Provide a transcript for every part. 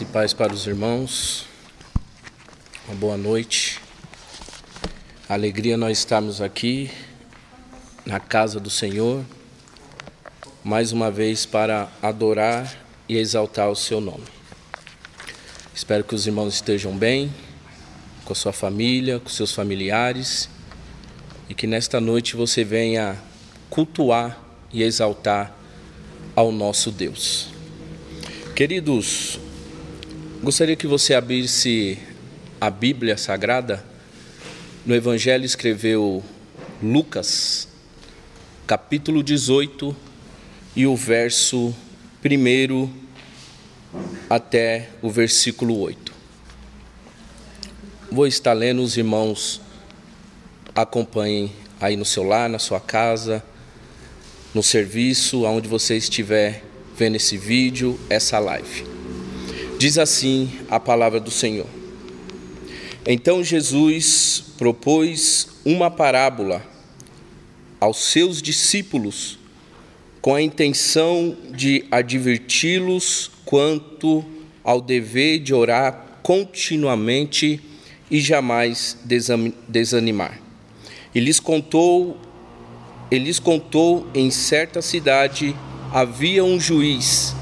e paz para os irmãos. Uma boa noite. Alegria nós estarmos aqui na casa do Senhor, mais uma vez para adorar e exaltar o seu nome. Espero que os irmãos estejam bem, com a sua família, com seus familiares, e que nesta noite você venha cultuar e exaltar ao nosso Deus. Queridos, Gostaria que você abrisse a Bíblia Sagrada. No Evangelho escreveu Lucas, capítulo 18, e o verso 1 até o versículo 8. Vou estar lendo, os irmãos acompanhem aí no seu lar, na sua casa, no serviço, aonde você estiver vendo esse vídeo, essa live. Diz assim a palavra do Senhor. Então Jesus propôs uma parábola aos seus discípulos com a intenção de adverti-los quanto ao dever de orar continuamente e jamais desanimar. E lhes contou, ele lhes contou em certa cidade havia um juiz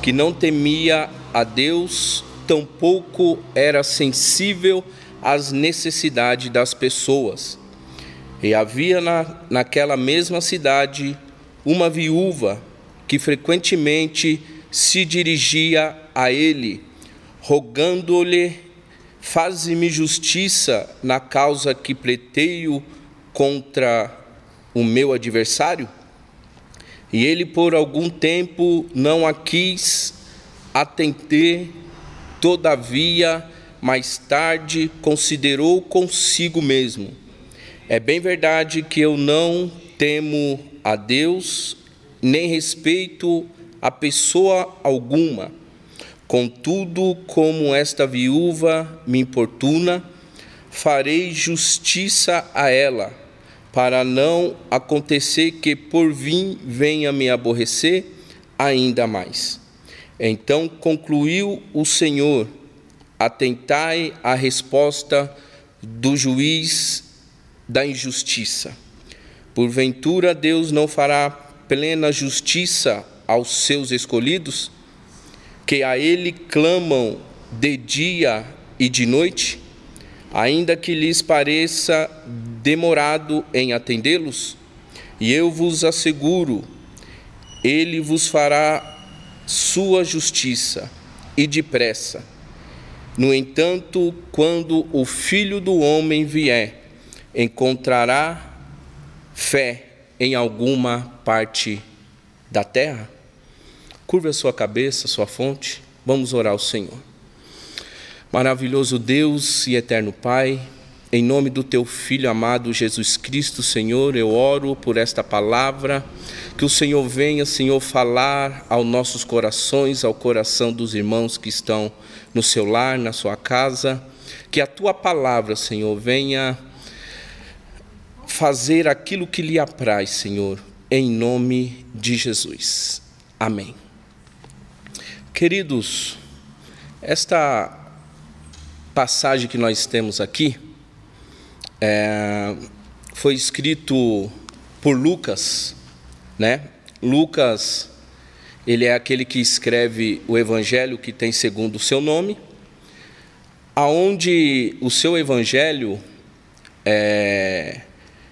que não temia a Deus, tampouco era sensível às necessidades das pessoas. E havia na, naquela mesma cidade uma viúva que frequentemente se dirigia a ele, rogando-lhe: Faze-me justiça na causa que pleiteio contra o meu adversário? E ele por algum tempo não a quis atentei, todavia, mais tarde, considerou consigo mesmo: É bem verdade que eu não temo a Deus, nem respeito a pessoa alguma. Contudo, como esta viúva me importuna, farei justiça a ela, para não acontecer que por vir venha me aborrecer ainda mais. Então concluiu o Senhor: Atentai à resposta do juiz da injustiça. Porventura Deus não fará plena justiça aos seus escolhidos, que a Ele clamam de dia e de noite, ainda que lhes pareça demorado em atendê-los? E eu vos asseguro, Ele vos fará sua justiça e depressa. No entanto, quando o filho do homem vier, encontrará fé em alguma parte da terra? Curva a sua cabeça, sua fonte. Vamos orar ao Senhor. Maravilhoso Deus e eterno Pai, em nome do teu filho amado Jesus Cristo, Senhor, eu oro por esta palavra, que o Senhor venha, Senhor, falar aos nossos corações, ao coração dos irmãos que estão no seu lar, na sua casa, que a tua palavra, Senhor, venha fazer aquilo que lhe apraz, Senhor, em nome de Jesus. Amém. Queridos, esta passagem que nós temos aqui, é, foi escrito por Lucas, né? Lucas, ele é aquele que escreve o evangelho que tem segundo o seu nome, aonde o seu evangelho é,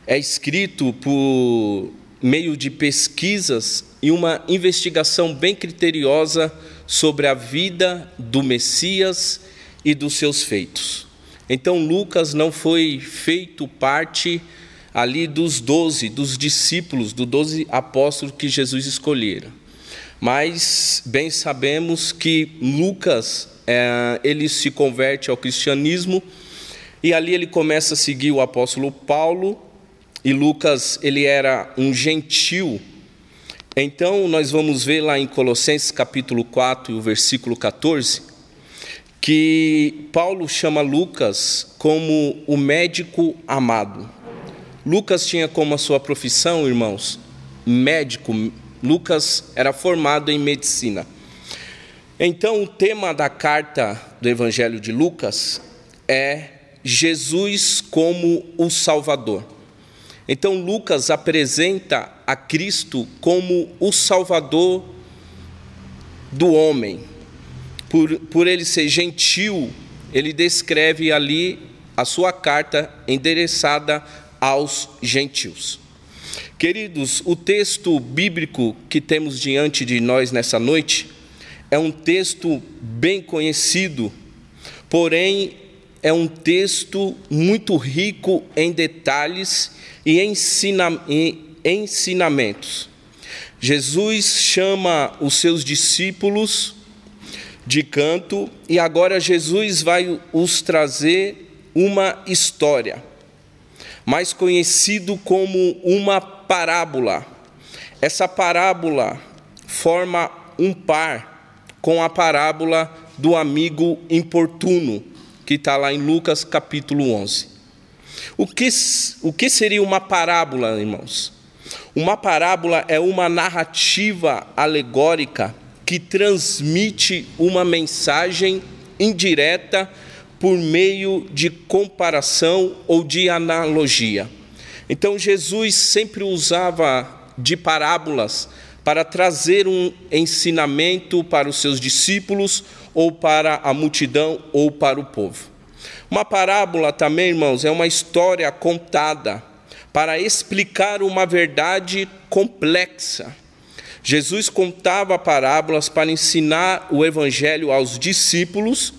é escrito por meio de pesquisas e uma investigação bem criteriosa sobre a vida do Messias e dos seus feitos. Então Lucas não foi feito parte ali dos doze, dos discípulos, dos doze apóstolos que Jesus escolhera. Mas bem sabemos que Lucas é, ele se converte ao cristianismo e ali ele começa a seguir o apóstolo Paulo e Lucas ele era um gentil. Então nós vamos ver lá em Colossenses capítulo 4, o versículo 14, que Paulo chama Lucas como o médico amado. Lucas tinha como a sua profissão, irmãos, médico. Lucas era formado em medicina. Então, o tema da carta do Evangelho de Lucas é Jesus como o Salvador. Então, Lucas apresenta a Cristo como o Salvador do homem. Por, por ele ser gentil, ele descreve ali a sua carta endereçada aos gentios. Queridos, o texto bíblico que temos diante de nós nessa noite é um texto bem conhecido, porém é um texto muito rico em detalhes e ensina, em ensinamentos. Jesus chama os seus discípulos de canto e agora Jesus vai os trazer uma história, mais conhecido como uma parábola. Essa parábola forma um par com a parábola do amigo importuno, que está lá em Lucas capítulo 11. O que, o que seria uma parábola, irmãos? Uma parábola é uma narrativa alegórica que transmite uma mensagem indireta por meio de comparação ou de analogia. Então Jesus sempre usava de parábolas para trazer um ensinamento para os seus discípulos ou para a multidão ou para o povo. Uma parábola também, irmãos, é uma história contada para explicar uma verdade complexa. Jesus contava parábolas para ensinar o evangelho aos discípulos.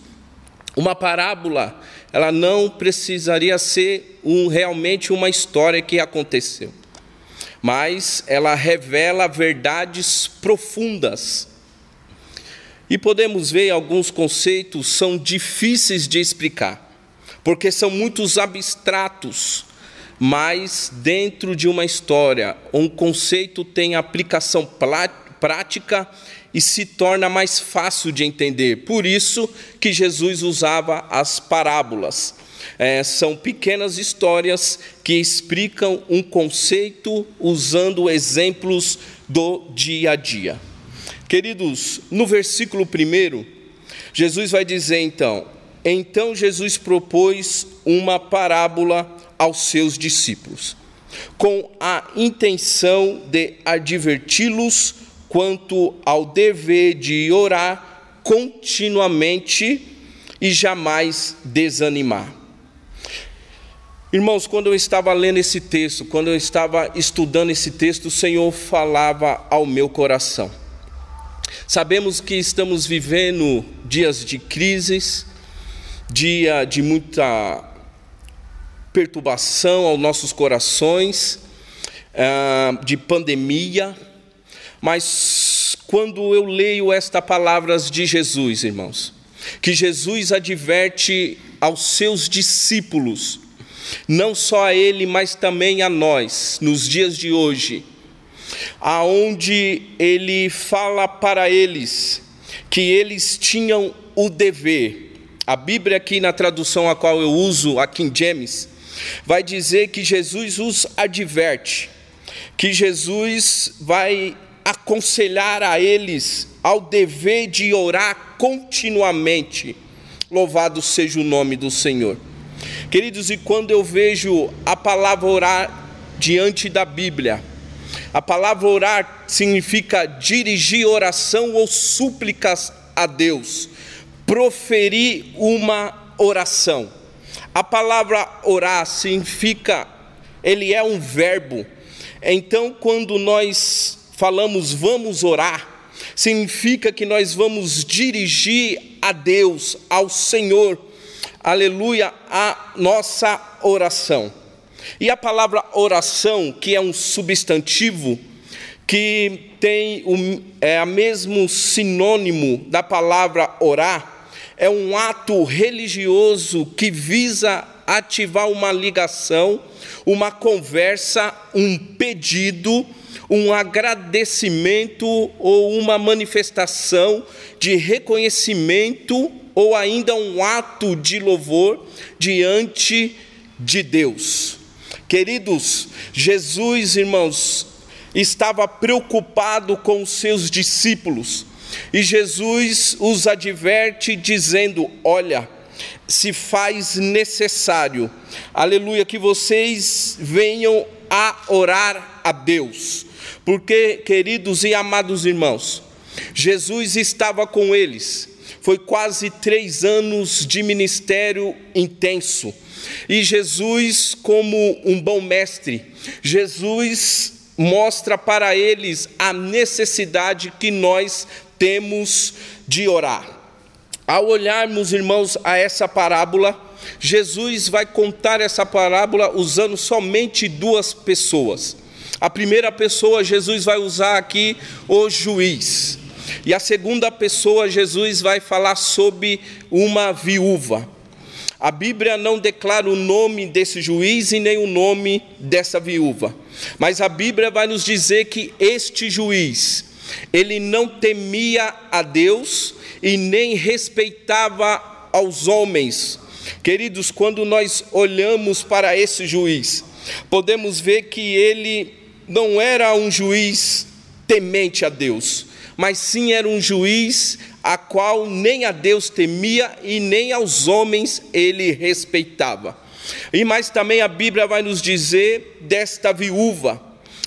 Uma parábola, ela não precisaria ser um, realmente uma história que aconteceu, mas ela revela verdades profundas. E podemos ver alguns conceitos são difíceis de explicar porque são muitos abstratos, mas dentro de uma história, um conceito tem aplicação prática e se torna mais fácil de entender. Por isso que Jesus usava as parábolas. É, são pequenas histórias que explicam um conceito usando exemplos do dia a dia. Queridos, no versículo 1, Jesus vai dizer então: então Jesus propôs uma parábola aos seus discípulos, com a intenção de adverti-los quanto ao dever de orar continuamente e jamais desanimar. Irmãos, quando eu estava lendo esse texto, quando eu estava estudando esse texto, o Senhor falava ao meu coração. Sabemos que estamos vivendo dias de crises, dia de muita perturbação aos nossos corações, ah, de pandemia, mas quando eu leio estas palavras de Jesus, irmãos, que Jesus adverte aos seus discípulos, não só a ele, mas também a nós, nos dias de hoje, aonde ele fala para eles que eles tinham o dever. A Bíblia, aqui na tradução a qual eu uso, a King James, vai dizer que Jesus os adverte, que Jesus vai aconselhar a eles ao dever de orar continuamente. Louvado seja o nome do Senhor. Queridos, e quando eu vejo a palavra orar diante da Bíblia, a palavra orar significa dirigir oração ou súplicas a Deus proferir uma oração. A palavra orar significa, ele é um verbo. Então, quando nós falamos vamos orar, significa que nós vamos dirigir a Deus, ao Senhor, aleluia, a nossa oração. E a palavra oração, que é um substantivo, que tem o é, mesmo sinônimo da palavra orar, é um ato religioso que visa ativar uma ligação, uma conversa, um pedido, um agradecimento ou uma manifestação de reconhecimento ou ainda um ato de louvor diante de Deus. Queridos, Jesus, irmãos, estava preocupado com os seus discípulos E Jesus os adverte, dizendo: Olha, se faz necessário, aleluia, que vocês venham a orar a Deus, porque, queridos e amados irmãos, Jesus estava com eles, foi quase três anos de ministério intenso, e Jesus, como um bom mestre, Jesus mostra para eles a necessidade que nós temos de orar. Ao olharmos, irmãos, a essa parábola, Jesus vai contar essa parábola usando somente duas pessoas. A primeira pessoa, Jesus vai usar aqui o juiz. E a segunda pessoa, Jesus vai falar sobre uma viúva. A Bíblia não declara o nome desse juiz e nem o nome dessa viúva, mas a Bíblia vai nos dizer que este juiz, ele não temia a Deus e nem respeitava aos homens. Queridos, quando nós olhamos para esse juiz, podemos ver que ele não era um juiz temente a Deus, mas sim era um juiz a qual nem a Deus temia e nem aos homens ele respeitava. E mais também a Bíblia vai nos dizer desta viúva.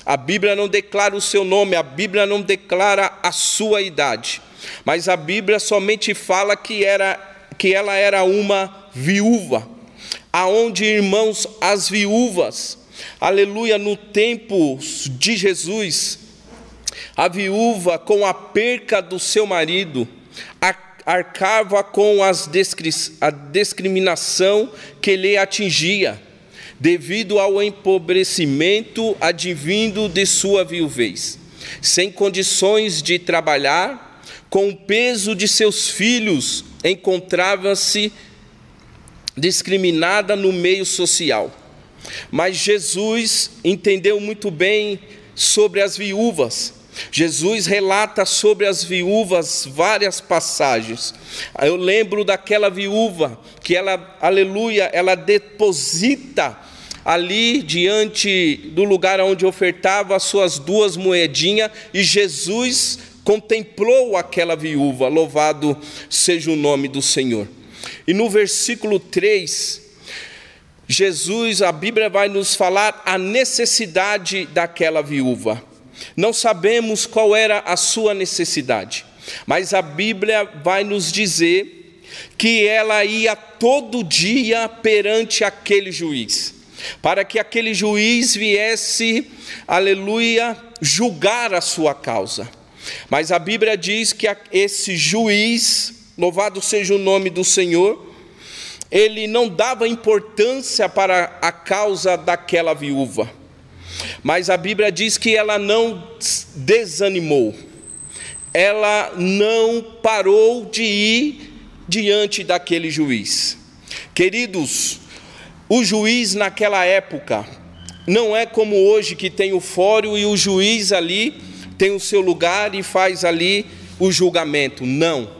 A Bíblia não declara o seu nome, a Bíblia não declara a sua idade, mas a Bíblia somente fala que era que ela era uma viúva. Aonde, irmãos, as viúvas, aleluia, no tempo de Jesus, a viúva, com a perca do seu marido, arcava com as a discriminação que lhe atingia, devido ao empobrecimento advindo de sua viuvez. Sem condições de trabalhar, com o peso de seus filhos, encontrava-se discriminada no meio social. Mas Jesus entendeu muito bem sobre as viúvas Jesus relata sobre as viúvas várias passagens. Eu lembro daquela viúva que ela, aleluia, ela deposita ali diante do lugar onde ofertava as suas duas moedinhas e Jesus contemplou aquela viúva. Louvado seja o nome do Senhor. E no versículo 3, Jesus, a Bíblia vai nos falar a necessidade daquela viúva. Não sabemos qual era a sua necessidade, mas a Bíblia vai nos dizer que ela ia todo dia perante aquele juiz, para que aquele juiz viesse, aleluia, julgar a sua causa. Mas a Bíblia diz que esse juiz, louvado seja o nome do Senhor, ele não dava importância para a causa daquela viúva mas a Bíblia diz que ela não desanimou, ela não parou de ir diante daquele juiz. Queridos, o juiz naquela época não é como hoje que tem o fórum e o juiz ali tem o seu lugar e faz ali o julgamento. Não.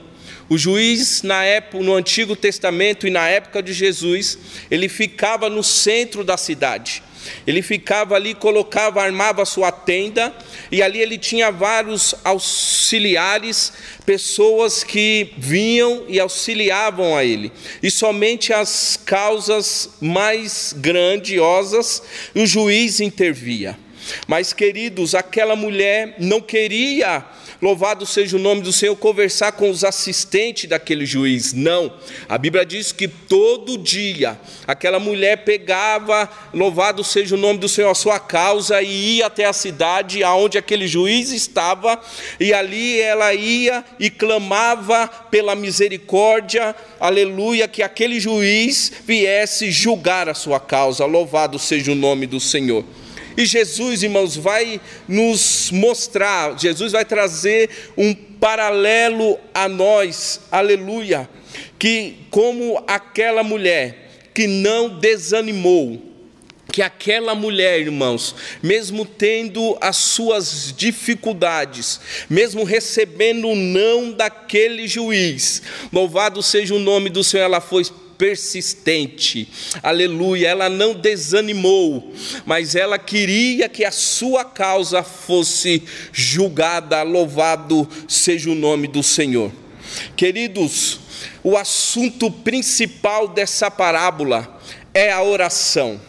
O juiz na época no Antigo Testamento e na época de Jesus, ele ficava no centro da cidade. Ele ficava ali, colocava, armava sua tenda, e ali ele tinha vários auxiliares, pessoas que vinham e auxiliavam a ele. E somente as causas mais grandiosas o juiz intervia. Mas, queridos, aquela mulher não queria louvado seja o nome do Senhor, conversar com os assistentes daquele juiz. Não. A Bíblia diz que todo dia aquela mulher pegava, louvado seja o nome do Senhor, a sua causa e ia até a cidade aonde aquele juiz estava, e ali ela ia e clamava pela misericórdia, aleluia, que aquele juiz viesse julgar a sua causa. Louvado seja o nome do Senhor. E Jesus, irmãos, vai nos mostrar, Jesus vai trazer um paralelo a nós, aleluia, que como aquela mulher que não desanimou, que aquela mulher, irmãos, mesmo tendo as suas dificuldades, mesmo recebendo o não daquele juiz, louvado seja o nome do Senhor, ela foi persistente. Aleluia, ela não desanimou, mas ela queria que a sua causa fosse julgada. Louvado seja o nome do Senhor. Queridos, o assunto principal dessa parábola é a oração.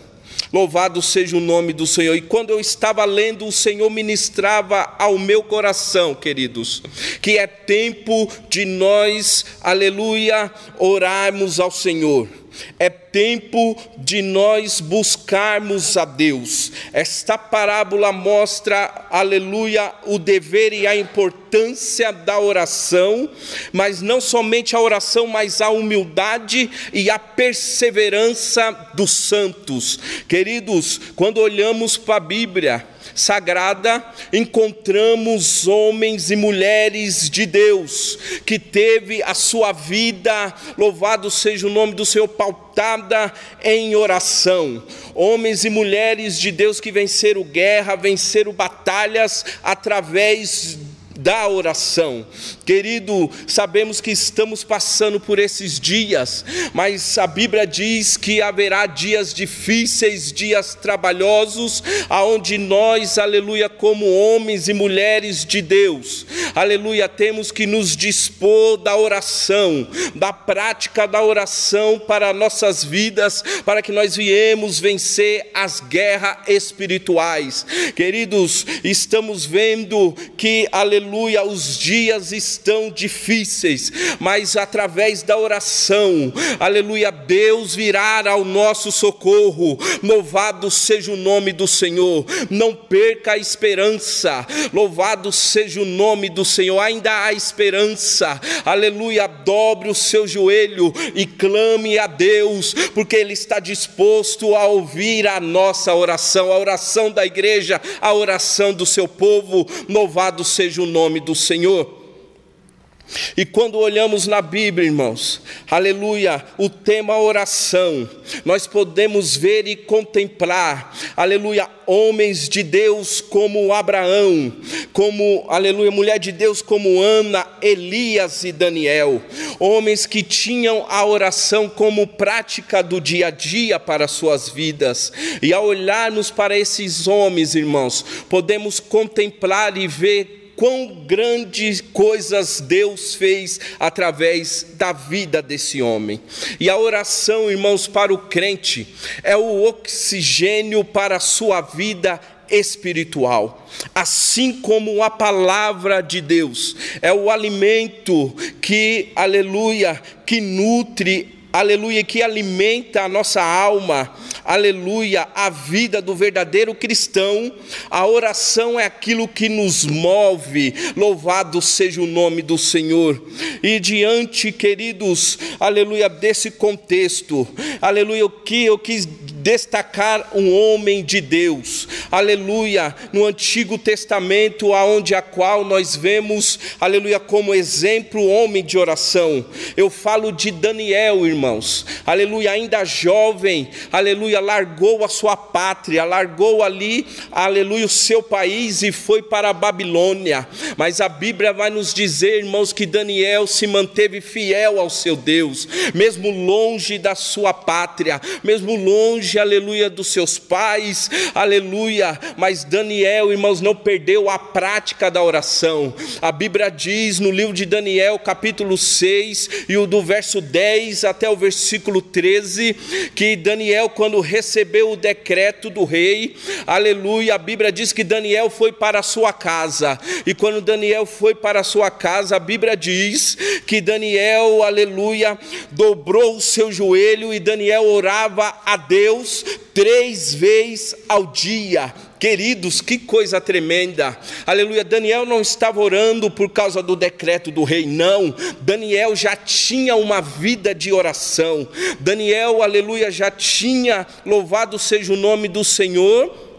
Louvado seja o nome do Senhor. E quando eu estava lendo, o Senhor ministrava ao meu coração, queridos, que é tempo de nós, aleluia, orarmos ao Senhor. É tempo de nós buscarmos a Deus. Esta parábola mostra, aleluia, o dever e a importância da oração, mas não somente a oração, mas a humildade e a perseverança dos santos. Queridos, quando olhamos para a Bíblia, sagrada, encontramos homens e mulheres de Deus que teve a sua vida, louvado seja o nome do Senhor, pautada em oração. Homens e mulheres de Deus que venceram guerra, venceram batalhas através da oração. Querido, sabemos que estamos passando por esses dias, mas a Bíblia diz que haverá dias difíceis, dias trabalhosos, aonde nós, aleluia, como homens e mulheres de Deus, aleluia, temos que nos dispor da oração, da prática da oração para nossas vidas, para que nós viemos vencer as guerras espirituais. Queridos, estamos vendo que, aleluia, os dias estão estão difíceis, mas através da oração, aleluia, Deus virá ao nosso socorro. Louvado seja o nome do Senhor. Não perca a esperança. Louvado seja o nome do Senhor. Ainda há esperança. Aleluia, dobre o seu joelho e clame a Deus, porque ele está disposto a ouvir a nossa oração, a oração da igreja, a oração do seu povo. Louvado seja o nome do Senhor. E quando olhamos na Bíblia, irmãos, aleluia, o tema oração, nós podemos ver e contemplar, aleluia, homens de Deus como Abraão, como, aleluia, mulher de Deus como Ana, Elias e Daniel, homens que tinham a oração como prática do dia a dia para suas vidas. E ao olharmos para esses homens, irmãos, podemos contemplar e ver quão grandes coisas Deus fez através da vida desse homem. E a oração, irmãos, para o crente é o oxigênio para a sua vida espiritual, assim como a palavra de Deus é o alimento que, aleluia, que nutre aleluia, que alimenta a nossa alma, aleluia, a vida do verdadeiro cristão. A oração é aquilo que nos move, louvado seja o nome do Senhor. E diante, queridos, aleluia, desse contexto, aleluia, o que eu quis destacar um homem de Deus, aleluia, no Antigo Testamento, aonde a qual nós vemos, aleluia, como exemplo, homem de oração. Eu falo de Daniel, irmãos, aleluia, ainda jovem, aleluia, largou a sua pátria, largou ali, aleluia, o seu país e foi para a Babilônia. Mas a Bíblia vai nos dizer, irmãos, que Daniel se manteve fiel ao seu Deus, mesmo longe da sua pátria, mesmo longe longe, aleluia, dos seus pais, aleluia. Mas Daniel, irmãos, não perdeu a prática da oração. A Bíblia diz no livro de Daniel, capítulo 6, e o do verso 10 até o versículo 13, que Daniel, quando recebeu o decreto do rei, aleluia, a Bíblia diz que Daniel foi para a sua casa, e quando Daniel foi para a sua casa, a Bíblia diz que Daniel, aleluia, dobrou o seu joelho e Daniel orava a Deus Deus três vezes ao dia. Queridos, que coisa tremenda. Aleluia. Daniel não estava orando por causa do decreto do rei, não. Daniel já tinha uma vida de oração. Daniel, aleluia, já tinha, louvado seja o nome do Senhor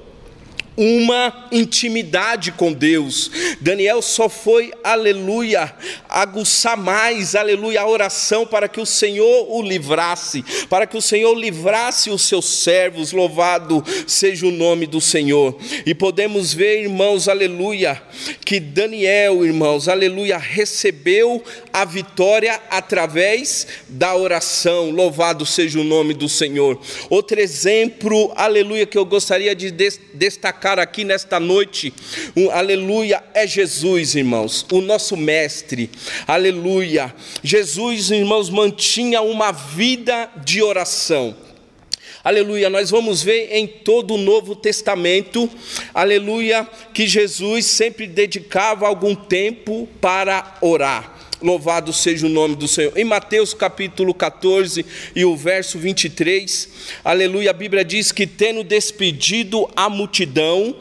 uma intimidade com Deus. Daniel só foi, aleluia, aguçar mais, aleluia, a oração para que o Senhor o livrasse, para que o Senhor livrasse os seus servos, louvado seja o nome do Senhor. E podemos ver, irmãos, aleluia, que Daniel, irmãos, aleluia, recebeu a vitória através da oração, louvado seja o nome do Senhor. Outro exemplo, aleluia, que eu gostaria de destacar destacar aqui nesta noite, um, aleluia, é Jesus, irmãos, o nosso mestre, aleluia. Jesus, irmãos, mantinha uma vida de oração. Aleluia, nós vamos ver em todo o Novo Testamento, aleluia, que Jesus sempre dedicava algum tempo para orar. Louvado seja o nome do Senhor. Em Mateus capítulo 14 e o verso 23, aleluia, a Bíblia diz que, tendo despedido a multidão,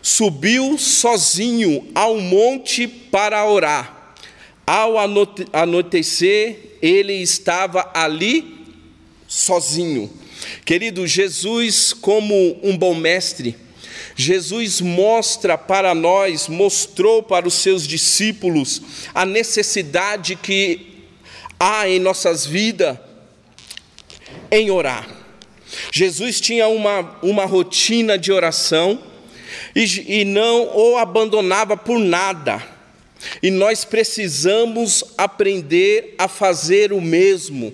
subiu sozinho ao monte para orar. Ao anoitecer, ele estava ali sozinho. Querido, Jesus, como um bom mestre, Jesus mostra para nós, mostrou para os seus discípulos a necessidade que há em nossas vidas em orar. Jesus tinha uma, uma rotina de oração e, e não o abandonava por nada. E nós precisamos aprender a fazer o mesmo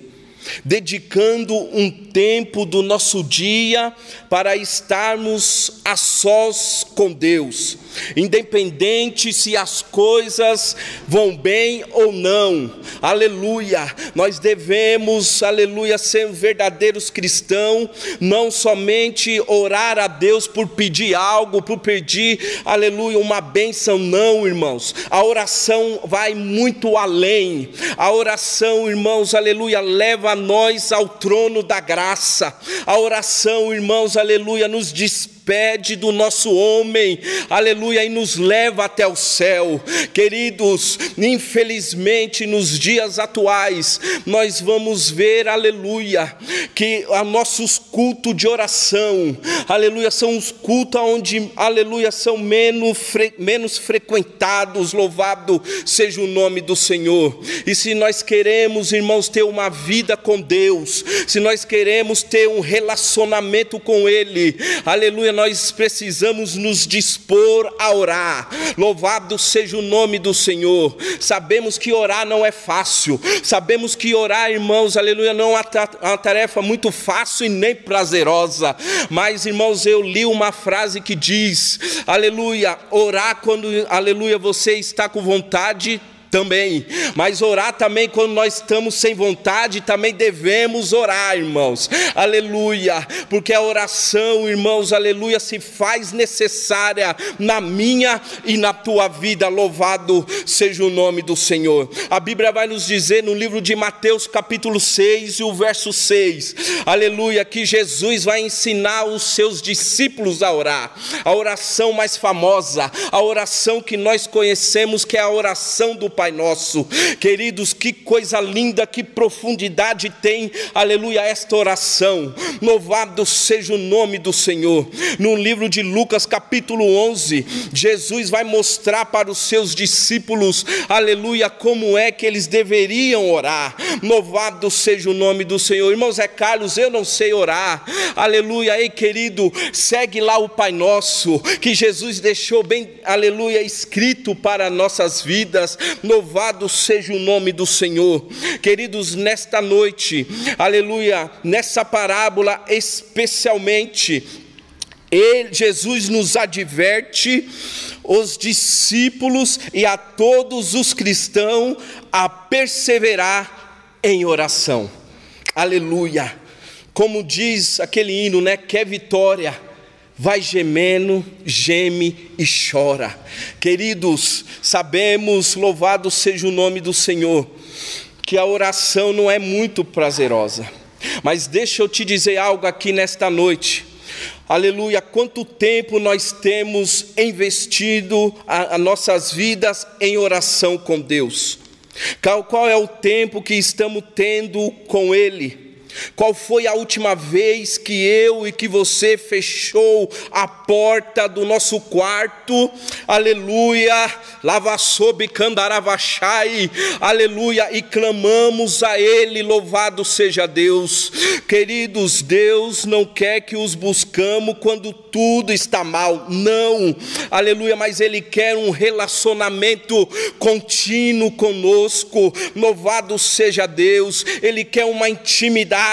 dedicando um tempo do nosso dia para estarmos a sós com Deus, independente se as coisas vão bem ou não, aleluia. Nós devemos, aleluia, ser verdadeiros cristãos, não somente orar a Deus por pedir algo, por pedir, aleluia, uma bênção, não, irmãos. A oração vai muito além, a oração, irmãos, aleluia, leva nós ao trono da graça. A oração, irmãos, aleluia, nos dispõe despede do nosso homem, aleluia, e nos leva até o céu. Queridos, infelizmente nos dias atuais, nós vamos ver, aleluia, que a nossos cultos de oração, aleluia, são os cultos onde, aleluia, são menos, fre, menos frequentados, louvado seja o nome do Senhor. E se nós queremos, irmãos, ter uma vida com Deus, se nós queremos ter um relacionamento com Ele, aleluia, nós precisamos nos dispor a orar. Louvado seja o nome do Senhor. Sabemos que orar não é fácil. Sabemos que orar, irmãos, aleluia, não é uma tarefa muito fácil e nem prazerosa. Mas, irmãos, eu li uma frase que diz: aleluia, orar quando, aleluia, você está com vontade também, mas orar também quando nós estamos sem vontade, também devemos orar, irmãos, aleluia, porque a oração, irmãos, aleluia, se faz necessária na minha e na tua vida, louvado seja o nome do Senhor. A Bíblia vai nos dizer no livro de Mateus, capítulo 6 e o verso 6, aleluia, que Jesus vai ensinar os seus discípulos a orar, a oração mais famosa, a oração que nós conhecemos, que é a oração do Pai Pai Nosso. Queridos, que coisa linda, que profundidade tem, aleluia, esta oração. Louvado seja o nome do Senhor. No livro de Lucas, capítulo 11, Jesus vai mostrar para os seus discípulos, aleluia, como é que eles deveriam orar. Louvado seja o nome do Senhor. Irmãos, é Carlos, eu não sei orar. Aleluia, ei querido, segue lá o Pai Nosso, que Jesus deixou bem, aleluia, escrito para nossas vidas. Louvado seja o nome do Senhor. Queridos, nesta noite, aleluia, nessa parábola especialmente, ele, Jesus nos adverte, os discípulos e a todos os cristãos, a perseverar em oração. Aleluia. Como diz aquele hino, né? Que é vitória vai gemendo, geme e chora. Queridos, sabemos, louvado seja o nome do Senhor, que a oração não é muito prazerosa. Mas deixa eu te dizer algo aqui nesta noite. Aleluia, quanto tempo nós temos investido as nossas vidas em oração com Deus? Qual, é o tempo que estamos tendo com Ele? Qual foi a última vez que eu e que você fechou a porta do nosso quarto? Aleluia. Lava sob candaravachai. Aleluia. E clamamos a Ele. Louvado seja Deus. Queridos, Deus não quer que os buscamos quando tudo está mal. Não. Aleluia. Mas Ele quer um relacionamento contínuo conosco. Louvado seja Deus. Ele quer uma intimidade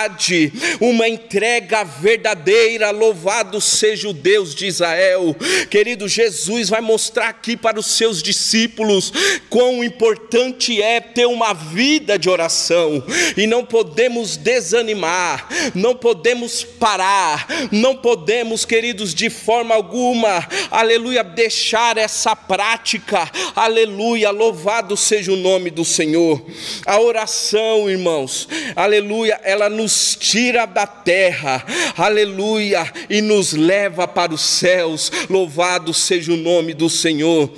uma entrega verdadeira. Louvado seja o Deus de Israel. Querido, Jesus vai mostrar aqui para os seus discípulos quão importante é ter uma vida de oração, e não podemos desanimar, não podemos parar, não podemos, queridos, de forma alguma, aleluia, deixar essa prática, aleluia, louvado seja o nome do Senhor. A oração, irmãos, aleluia, ela nos nos tira da terra, aleluia, e nos leva para os céus. Louvado seja o nome do Senhor.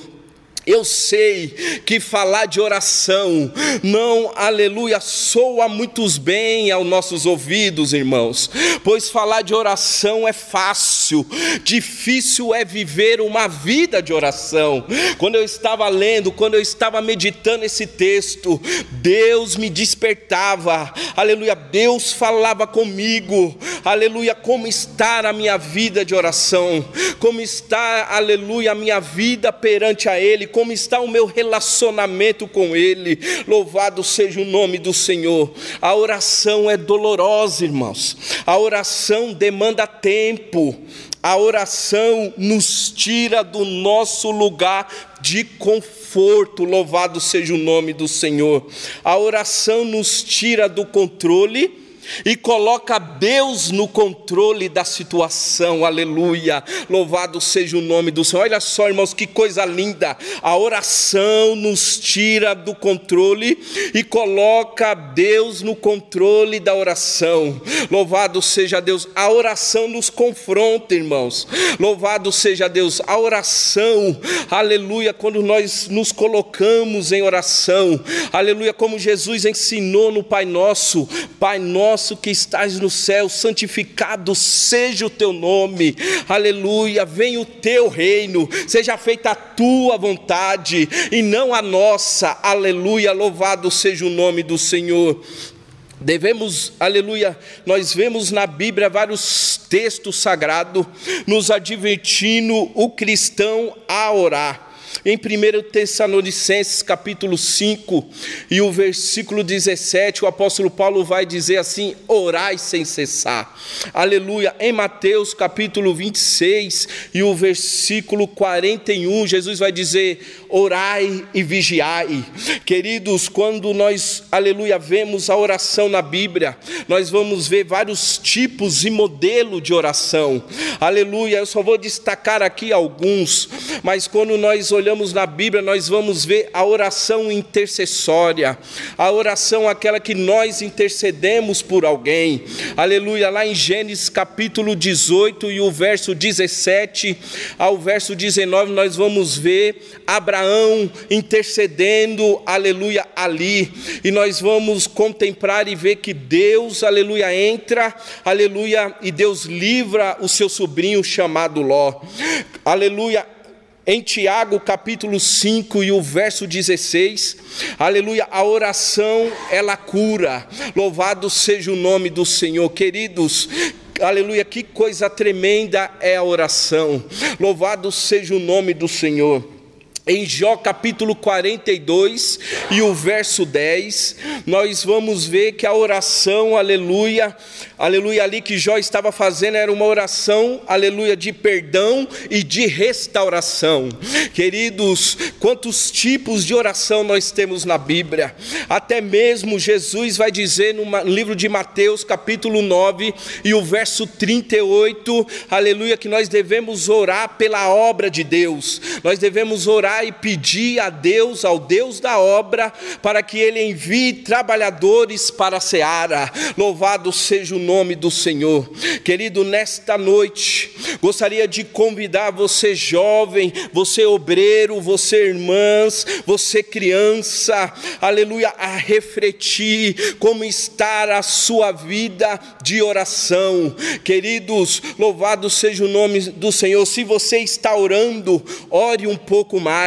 Eu sei que falar de oração não, aleluia, soa muitos bem aos nossos ouvidos, irmãos, pois falar de oração é fácil, difícil é viver uma vida de oração. Quando eu estava lendo, quando eu estava meditando esse texto, Deus me despertava, aleluia, Deus falava comigo, aleluia, como está a minha vida de oração, como está, aleluia, a minha vida perante a Ele como está o meu relacionamento com Ele. Louvado seja o nome do Senhor. A oração é dolorosa, irmãos. A oração demanda tempo. A oração nos tira do nosso lugar de conforto. Louvado seja o nome do Senhor. A oração nos tira do controle e coloca Deus no controle da situação, aleluia. Louvado seja o nome do Senhor. Olha só, irmãos, que coisa linda. A oração nos tira do controle e coloca Deus no controle da oração. Louvado seja Deus. A oração nos confronta, irmãos. Louvado seja Deus. A oração, aleluia, quando nós nos colocamos em oração, aleluia, como Jesus ensinou no Pai Nosso, Pai Nosso nosso que estás no céu, santificado seja o teu nome, aleluia. Venha o teu reino, seja feita a tua vontade e não a nossa, aleluia. Louvado seja o nome do Senhor. Devemos, aleluia, nós vemos na Bíblia vários textos sagrados nos advertindo o cristão a orar. Em 1 Tessalonicenses capítulo 5 e o versículo 17, o apóstolo Paulo vai dizer assim: orai sem cessar. Aleluia. Em Mateus capítulo 26 e o versículo 41, Jesus vai dizer: orai e vigiai. Queridos, quando nós, aleluia, vemos a oração na Bíblia, nós vamos ver vários tipos e modelo de oração. Aleluia. Eu só vou destacar aqui alguns, mas quando nós olhamos na Bíblia, nós vamos ver a oração intercessória, a oração aquela que nós intercedemos por alguém. Aleluia, lá em Gênesis capítulo 18 e o verso 17 ao verso 19, nós vamos ver Abraão intercedendo, aleluia, ali. E nós vamos contemplar e ver que Deus, aleluia, entra, aleluia, e Deus livra o seu sobrinho chamado Ló. Aleluia, em Tiago capítulo 5 e o verso 16, aleluia, a oração ela cura, louvado seja o nome do Senhor, queridos, aleluia, que coisa tremenda é a oração, louvado seja o nome do Senhor. Em Jó capítulo 42 e o verso 10, nós vamos ver que a oração, aleluia, aleluia, ali que Jó estava fazendo era uma oração, aleluia, de perdão e de restauração. Queridos, quantos tipos de oração nós temos na Bíblia, até mesmo Jesus vai dizer no livro de Mateus, capítulo 9 e o verso 38, aleluia, que nós devemos orar pela obra de Deus, nós devemos orar orar e pedir a Deus, ao Deus da obra, para que Ele envie trabalhadores para a seara. Louvado seja o nome do Senhor. Querido, nesta noite, gostaria de convidar você, jovem, você, obreiro, você, irmãs, você, criança, aleluia, a refletir como está a sua vida de oração. Queridos, louvado seja o nome do Senhor. Se você está orando, ore um pouco mais.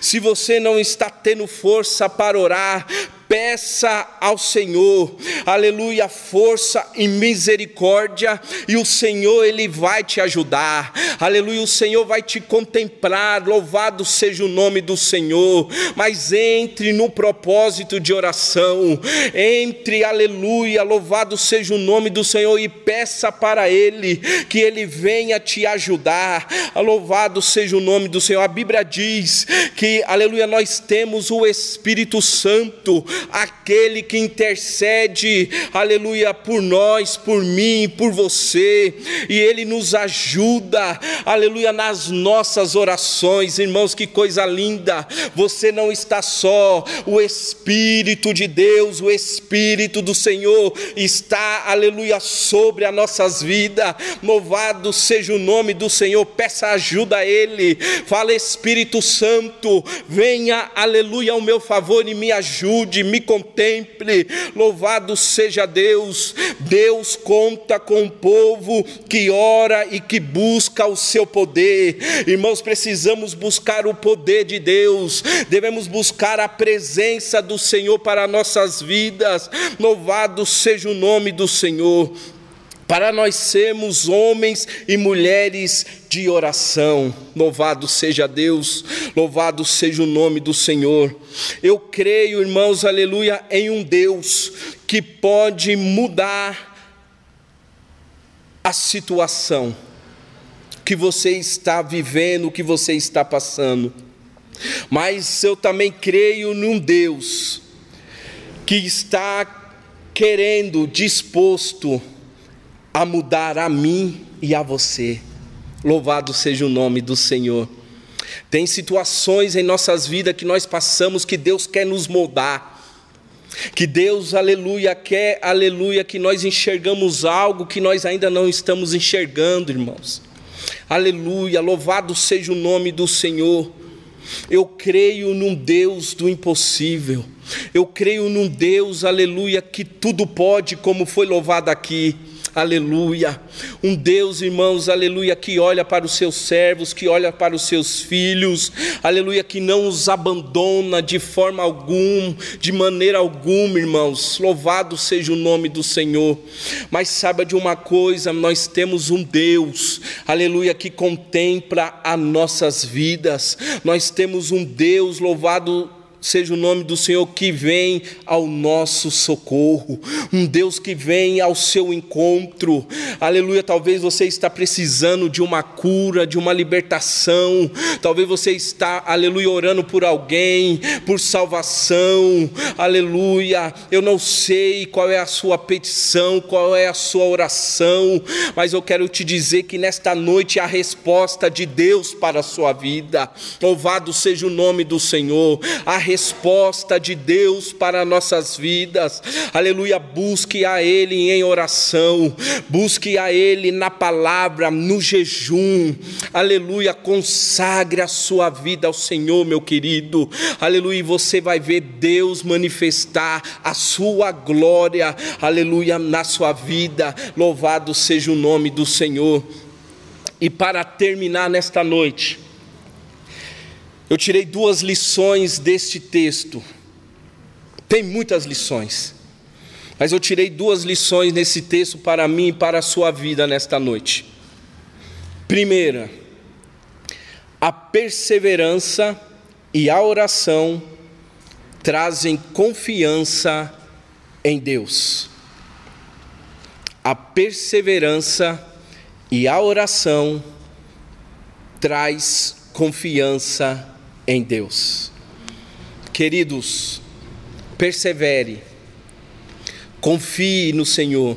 Se você não está tendo força para orar, peça ao Senhor, aleluia, força e misericórdia, e o Senhor ele vai te ajudar, aleluia, o Senhor vai te contemplar, louvado seja o nome do Senhor, mas entre no propósito de oração, entre, aleluia, louvado seja o nome do Senhor e peça para Ele que Ele venha te ajudar, louvado seja o nome do Senhor, a Bíblia diz que, aleluia, nós temos o Espírito Santo, aquele que intercede, aleluia, por nós, por mim, por você, e ele nos ajuda, aleluia, nas nossas orações, irmãos, que coisa linda, você não está só, o Espírito de Deus, o Espírito do Senhor está, aleluia, sobre as nossas vidas, louvado seja o nome do Senhor, peça ajuda a Ele, fala Espírito Santo, venha, aleluia, ao meu favor e me ajude, me contemple. Louvado seja Deus. Deus conta com o povo que ora e que busca o seu poder. Irmãos, precisamos buscar o poder de Deus. Devemos buscar a presença do Senhor para nossas vidas. Louvado seja o nome do Senhor para nós sermos homens e mulheres de oração. Louvado seja Deus, louvado seja o nome do Senhor. Eu creio, irmãos, aleluia, em um Deus que pode mudar a situação que você está vivendo, que você está passando. Mas eu também creio num Deus que está querendo, disposto, a mudar a mim e a você. Louvado seja o nome do Senhor. Tem situações em nossas vidas que nós passamos que Deus quer nos moldar. Que Deus, aleluia, quer, aleluia, que nós enxergamos algo que nós ainda não estamos enxergando, irmãos. Aleluia, louvado seja o nome do Senhor. Eu creio num Deus do impossível. Eu creio num Deus, aleluia, que tudo pode, como foi louvado aqui aleluia. Um Deus, irmãos, aleluia, que olha para os seus servos, que olha para os seus filhos, aleluia, que não os abandona de forma alguma, de maneira alguma, irmãos. Louvado seja o nome do Senhor. Mas saiba de uma coisa, nós temos um Deus, aleluia, que contempla as nossas vidas. Nós temos um Deus, louvado seja o nome do Senhor que vem ao nosso socorro, um Deus que vem ao seu encontro. Aleluia, talvez você está precisando de uma cura, de uma libertação. Talvez você está, aleluia, orando por alguém, por salvação. Aleluia. Eu não sei qual é a sua petição, qual é a sua oração, mas eu quero te dizer que nesta noite a resposta de Deus para a sua vida. Louvado seja o nome do Senhor. A resposta de Deus para nossas vidas. Aleluia, busque a Ele em oração, busque a Ele na palavra, no jejum. Aleluia, consagre a sua vida ao Senhor, meu querido. Aleluia, você vai ver Deus manifestar a sua glória. Aleluia, na sua vida. Louvado seja o nome do Senhor. E para terminar nesta noite, eu tirei duas lições deste texto. Tem muitas lições, mas eu tirei duas lições nesse texto para mim e para a sua vida nesta noite. Primeira, a perseverança e a oração trazem confiança em Deus. A perseverança e a oração traz confiança em Deus. Queridos, persevere, confie no Senhor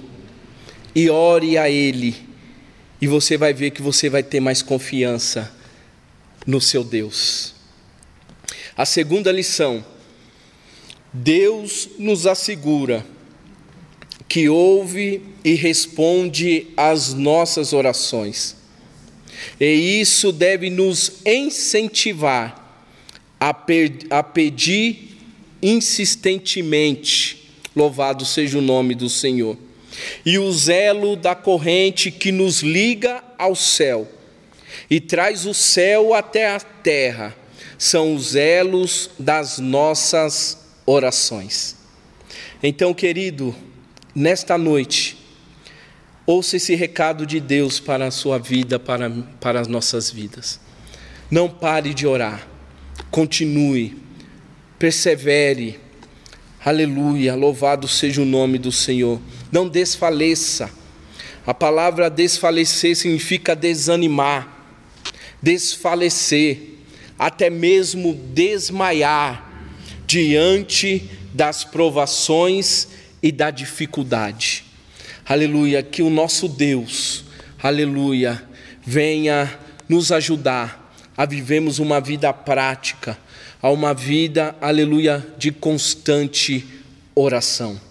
e ore a Ele, e você vai ver que você vai ter mais confiança no seu Deus. A segunda lição: Deus nos assegura que ouve e responde às nossas orações. E isso deve nos incentivar a, a pedir insistentemente. Louvado seja o nome do Senhor. E o zelo da corrente que nos liga ao céu e traz o céu até a terra são os elos das nossas orações. Então, querido, nesta noite, ouça esse recado de Deus para a sua vida, para, para as nossas vidas. Não pare de orar, continue, persevere. Aleluia, louvado seja o nome do Senhor. Não desfaleça. A palavra desfalecer significa desanimar, desfalecer, até mesmo desmaiar diante das provações e da dificuldade. Aleluia, que o nosso Deus, aleluia, venha nos ajudar a vivermos uma vida prática, a uma vida, aleluia, de constante oração.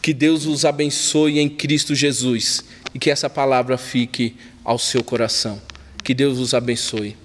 Que Deus os abençoe em Cristo Jesus e que essa palavra fique ao seu coração. Que Deus os abençoe.